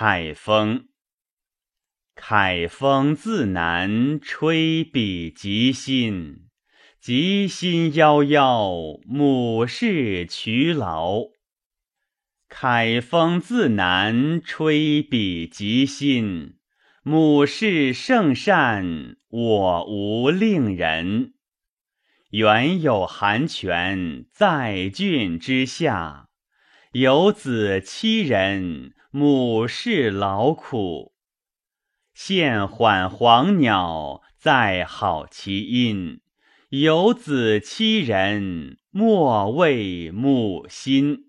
凯风，凯风自南吹彼极心，极心夭夭，母氏劬劳。凯风自南吹彼极心，母氏圣善，我无令人。原有寒泉在郡之下，有子七人，母事劳苦。现缓黄鸟，在好其音。有子七人，莫为母心。